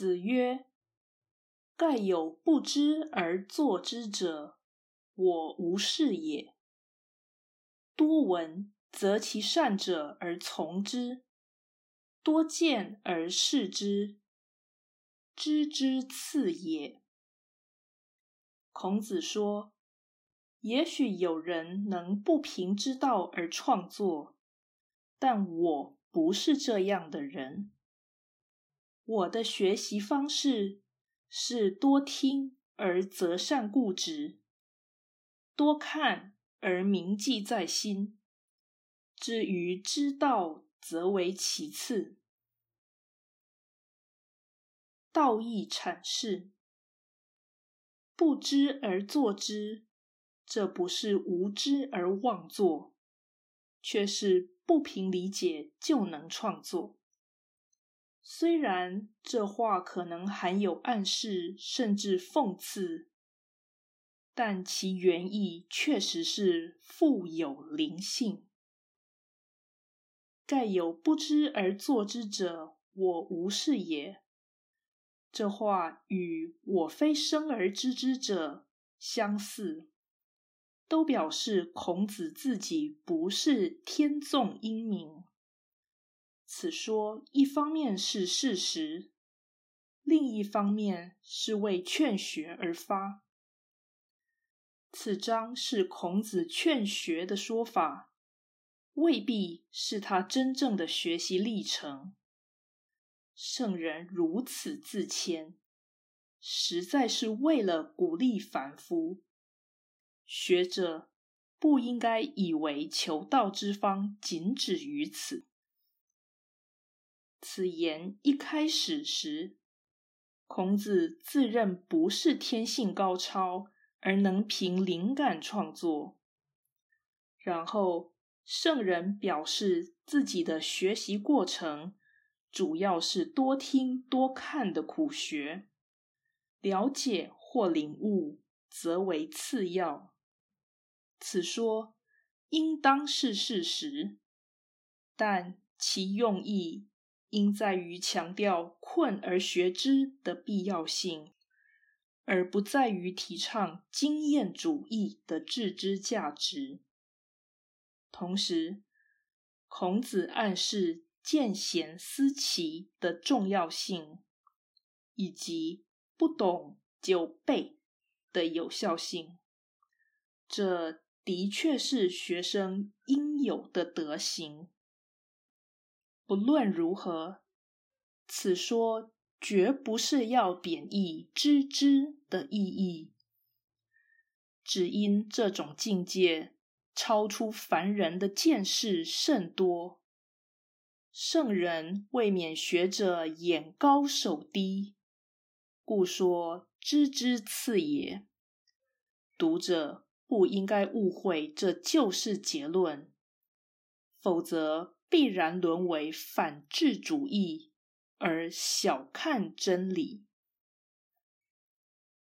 子曰：“盖有不知而作之者，我无是也。多闻则其善者而从之，多见而视之，知之次也。”孔子说：“也许有人能不凭之道而创作，但我不是这样的人。”我的学习方式是多听而择善固执，多看而铭记在心。至于知道，则为其次。道义阐释：不知而作之，这不是无知而妄作，却是不凭理解就能创作。虽然这话可能含有暗示，甚至讽刺，但其原意确实是富有灵性。盖有不知而作之者，我无是也。这话与我非生而知之者相似，都表示孔子自己不是天纵英明。此说一方面是事实，另一方面是为劝学而发。此章是孔子劝学的说法，未必是他真正的学习历程。圣人如此自谦，实在是为了鼓励凡夫学者，不应该以为求道之方仅止于此。此言一开始时，孔子自认不是天性高超而能凭灵感创作。然后圣人表示自己的学习过程主要是多听多看的苦学，了解或领悟则为次要。此说应当是事实，但其用意。应在于强调困而学之的必要性，而不在于提倡经验主义的致知价值。同时，孔子暗示见贤思齐的重要性，以及不懂就背的有效性。这的确是学生应有的德行。不论如何，此说绝不是要贬义“知之”的意义，只因这种境界超出凡人的见识甚多。圣人未免学者眼高手低，故说“知之次也”。读者不应该误会这就是结论，否则。必然沦为反智主义，而小看真理。